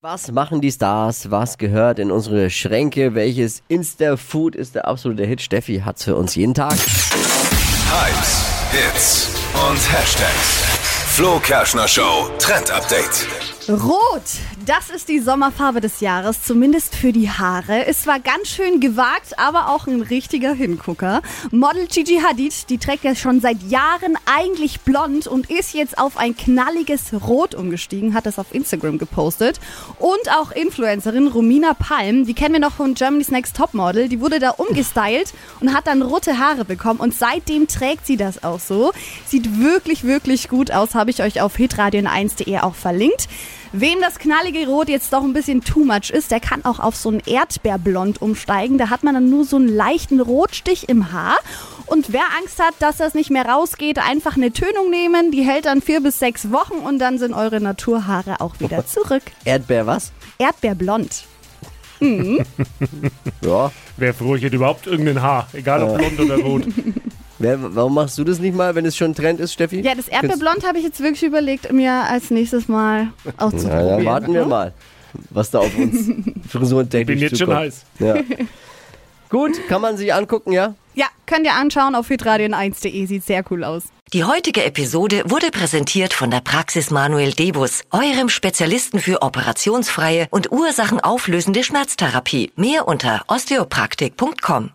Was machen die Stars? Was gehört in unsere Schränke? Welches Insta-Food ist der absolute Hit? Steffi hat's für uns jeden Tag. Hypes, Hits und Hashtags. Flo Kerschner Show Trend Update. Rot, das ist die Sommerfarbe des Jahres, zumindest für die Haare. Es war ganz schön gewagt, aber auch ein richtiger Hingucker. Model Gigi Hadid, die trägt ja schon seit Jahren eigentlich blond und ist jetzt auf ein knalliges Rot umgestiegen, hat das auf Instagram gepostet. Und auch Influencerin Romina Palm, die kennen wir noch von Germany's Next Topmodel, die wurde da umgestylt und hat dann rote Haare bekommen und seitdem trägt sie das auch so. Sieht wirklich, wirklich gut aus, habe ich euch auf hitradion1.de auch verlinkt. Wem das knallige Rot jetzt doch ein bisschen too much ist, der kann auch auf so ein Erdbeerblond umsteigen. Da hat man dann nur so einen leichten Rotstich im Haar. Und wer Angst hat, dass das nicht mehr rausgeht, einfach eine Tönung nehmen. Die hält dann vier bis sechs Wochen und dann sind eure Naturhaare auch wieder zurück. Erdbeer was? Erdbeerblond. Ja. Wer froh, ich hätte überhaupt irgendein Haar, egal ob blond oder rot. Wer, warum machst du das nicht mal, wenn es schon Trend ist, Steffi? Ja, das Erdbeerblond habe ich jetzt wirklich überlegt, mir als nächstes Mal Na, auszuprobieren. dann warten wir mal, was da auf uns frisurentechnisch Bin jetzt schon zukommt. heiß. Ja. Gut, kann man sich angucken, ja? Ja, könnt ihr anschauen auf hitradion1.de, sieht sehr cool aus. Die heutige Episode wurde präsentiert von der Praxis Manuel Debus, eurem Spezialisten für operationsfreie und ursachenauflösende Schmerztherapie. Mehr unter osteopraktik.com.